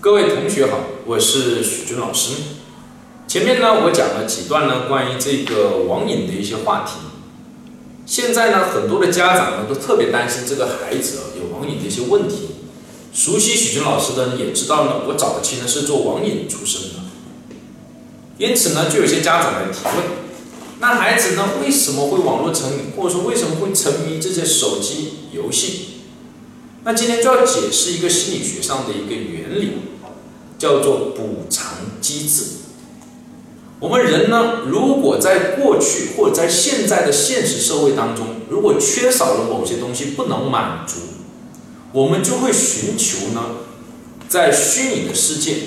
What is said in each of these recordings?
各位同学好，我是许军老师。前面呢，我讲了几段呢关于这个网瘾的一些话题。现在呢，很多的家长呢都特别担心这个孩子啊有网瘾的一些问题。熟悉许军老师的人也知道呢，我早期呢是做网瘾出身的，因此呢，就有些家长来提问：那孩子呢为什么会网络成瘾，或者说为什么会沉迷这些手机游戏？那今天就要解释一个心理学上的一个原理。叫做补偿机制。我们人呢，如果在过去或者在现在的现实社会当中，如果缺少了某些东西不能满足，我们就会寻求呢，在虚拟的世界，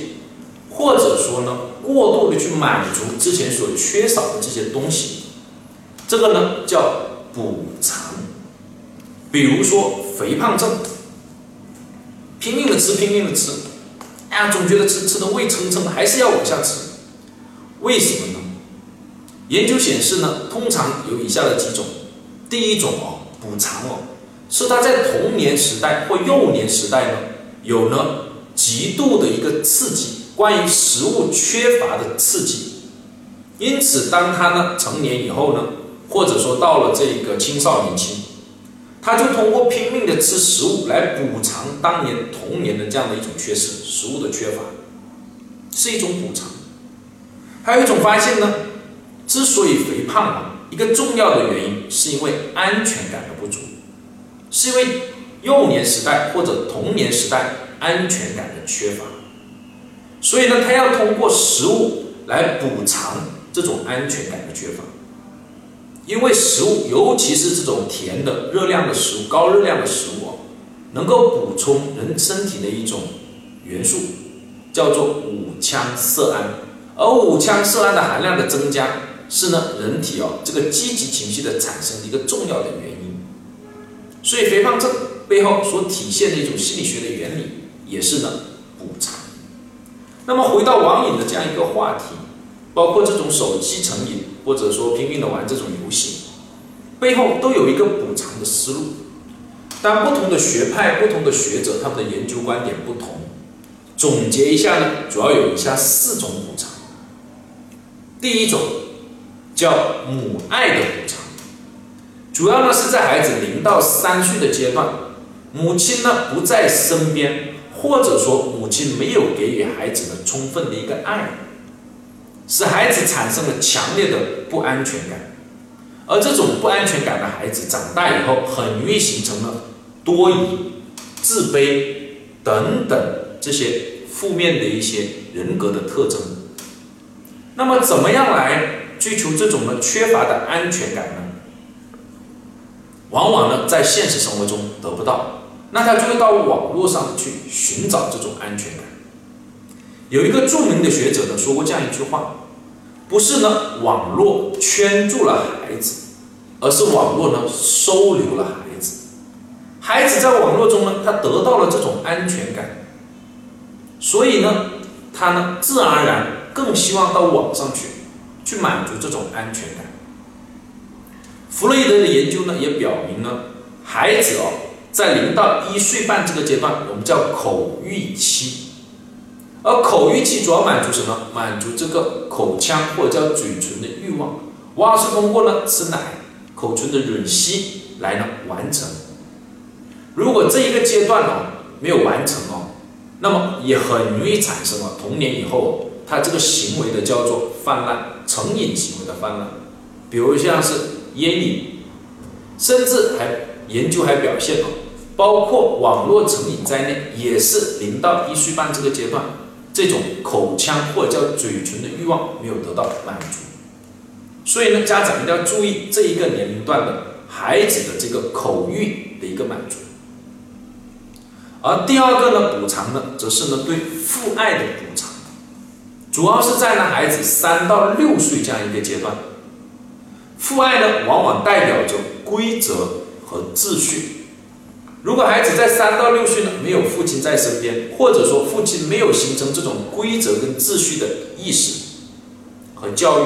或者说呢，过度的去满足之前所缺少的这些东西。这个呢叫补偿。比如说肥胖症，拼命的吃，拼命的吃。哎呀，总觉得吃吃的胃撑撑的，还是要往下吃，为什么呢？研究显示呢，通常有以下的几种。第一种哦，补偿哦，是他在童年时代或幼年时代呢，有呢极度的一个刺激，关于食物缺乏的刺激，因此当他呢成年以后呢，或者说到了这个青少年期。他就通过拼命的吃食物来补偿当年童年的这样的一种缺失，食物的缺乏是一种补偿。还有一种发现呢，之所以肥胖啊，一个重要的原因是因为安全感的不足，是因为幼年时代或者童年时代安全感的缺乏，所以呢，他要通过食物来补偿这种安全感的缺乏。因为食物，尤其是这种甜的、热量的食物、高热量的食物，能够补充人身体的一种元素，叫做五羟色胺。而五羟色胺的含量的增加，是呢人体哦这个积极情绪的产生的一个重要的原因。所以肥胖症背后所体现的一种心理学的原理，也是呢补偿。那么回到网瘾的这样一个话题，包括这种手机成瘾。或者说拼命的玩这种游戏，背后都有一个补偿的思路。但不同的学派、不同的学者，他们的研究观点不同。总结一下呢，主要有以下四种补偿。第一种叫母爱的补偿，主要呢是在孩子零到三岁的阶段，母亲呢不在身边，或者说母亲没有给予孩子呢充分的一个爱。使孩子产生了强烈的不安全感，而这种不安全感的孩子长大以后，很容易形成了多疑、自卑等等这些负面的一些人格的特征。那么，怎么样来追求这种呢缺乏的安全感呢？往往呢在现实生活中得不到，那他就会到网络上去寻找这种安全感。有一个著名的学者呢说过这样一句话：，不是呢网络圈住了孩子，而是网络呢收留了孩子。孩子在网络中呢，他得到了这种安全感，所以呢，他呢自然而然更希望到网上去，去满足这种安全感。弗洛伊德的研究呢也表明呢，孩子哦在零到一岁半这个阶段，我们叫口欲期。而口欲期主要满足什么？满足这个口腔或者叫嘴唇的欲望，往往是通过呢吃奶、口唇的吮吸来呢完成。如果这一个阶段哦没有完成哦，那么也很容易产生了童年以后他这个行为的叫做泛滥成瘾行为的泛滥，比如像是烟瘾，甚至还研究还表现了，包括网络成瘾在内，也是零到一岁半这个阶段。这种口腔或者叫嘴唇的欲望没有得到满足，所以呢，家长一定要注意这一个年龄段的孩子的这个口欲的一个满足。而第二个呢，补偿呢，则是呢对父爱的补偿，主要是在呢孩子三到六岁这样一个阶段，父爱呢往往代表着规则和秩序。如果孩子在三到六岁呢，没有父亲在身边，或者说父亲没有形成这种规则跟秩序的意识和教育，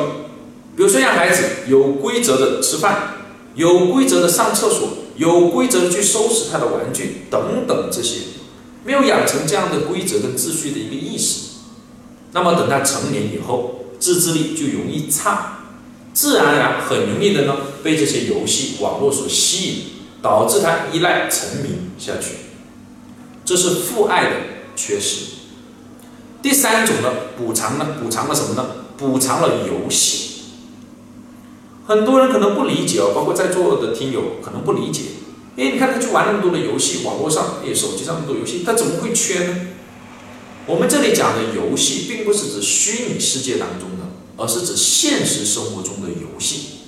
比如说让孩子有规则的吃饭，有规则的上厕所，有规则的去收拾他的玩具等等这些，没有养成这样的规则跟秩序的一个意识，那么等他成年以后，自制力就容易差，自然而然很容易的呢被这些游戏网络所吸引。导致他依赖沉迷下去，这是父爱的缺失。第三种呢，补偿呢，补偿了什么呢？补偿了游戏。很多人可能不理解哦，包括在座的听友可能不理解。哎，你看他去玩那么多的游戏，网络上哎，手机上那么多游戏，他怎么会缺呢？我们这里讲的游戏，并不是指虚拟世界当中的，而是指现实生活中的游戏。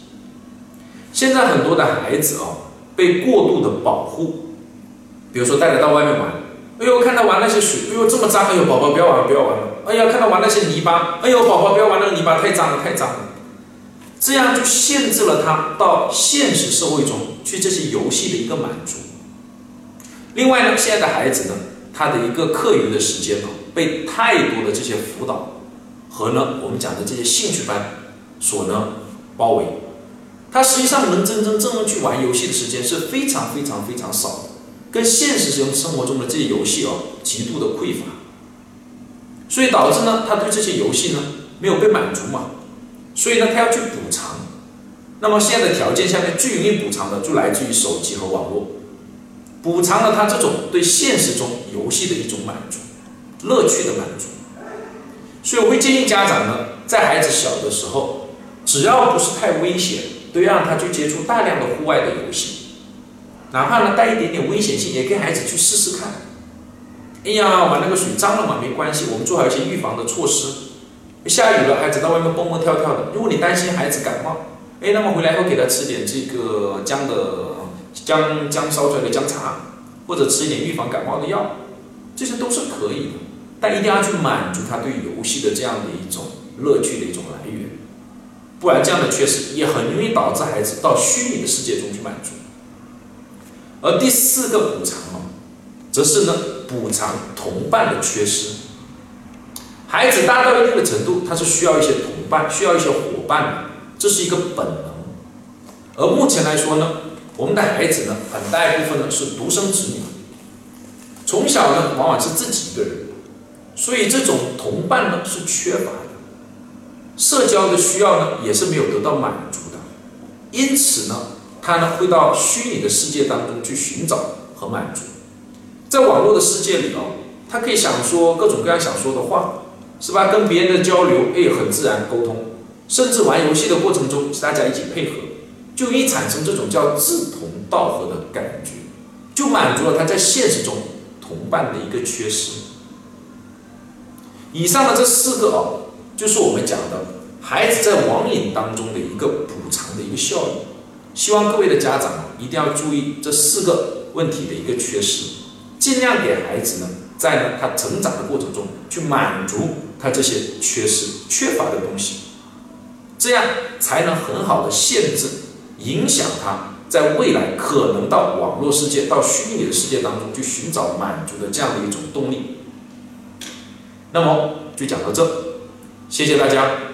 现在很多的孩子哦。被过度的保护，比如说带他到外面玩，哎呦，看他玩那些水，哎呦这么脏，哎呦宝宝不要玩不要玩了，哎呀看他玩那些泥巴，哎呦宝宝不要玩那个泥巴太脏了太脏了，这样就限制了他到现实社会中去这些游戏的一个满足。另外呢，现在的孩子呢，他的一个课余的时间呢，被太多的这些辅导和呢我们讲的这些兴趣班所呢包围。他实际上能真真正正去玩游戏的时间是非常非常非常少的，跟现实生生活中的这些游戏哦极度的匮乏，所以导致呢他对这些游戏呢没有被满足嘛，所以呢他要去补偿，那么现在的条件下面最容易补偿的就来自于手机和网络，补偿了他这种对现实中游戏的一种满足，乐趣的满足，所以我会建议家长呢在孩子小的时候，只要不是太危险。都要让他去接触大量的户外的游戏，哪怕呢带一点点危险性，也给孩子去试试看。哎呀，玩那个水脏了嘛，没关系，我们做好一些预防的措施。下雨了，孩子到外面蹦蹦跳跳的，如果你担心孩子感冒，哎，那么回来后给他吃点这个姜的姜姜烧出来的姜茶，或者吃一点预防感冒的药，这些都是可以的。但一定要去满足他对游戏的这样的一种乐趣的一种来源。不然，这样的缺失也很容易导致孩子到虚拟的世界中去满足。而第四个补偿呢，则是呢补偿同伴的缺失。孩子大到一定的程度，他是需要一些同伴，需要一些伙伴的，这是一个本能。而目前来说呢，我们的孩子呢，很大一部分呢是独生子女，从小呢往往是自己一个人，所以这种同伴呢是缺乏的。社交的需要呢，也是没有得到满足的，因此呢，他呢会到虚拟的世界当中去寻找和满足，在网络的世界里哦，他可以想说各种各样想说的话，是吧？跟别人的交流，哎，很自然沟通，甚至玩游戏的过程中是，大家一起配合，就易产生这种叫志同道合的感觉，就满足了他在现实中同伴的一个缺失。以上的这四个哦。就是我们讲的孩子在网瘾当中的一个补偿的一个效应，希望各位的家长一定要注意这四个问题的一个缺失，尽量给孩子呢在呢他成长的过程中去满足他这些缺失缺乏的东西，这样才能很好的限制影响他在未来可能到网络世界到虚拟的世界当中去寻找满足的这样的一种动力。那么就讲到这。谢谢大家。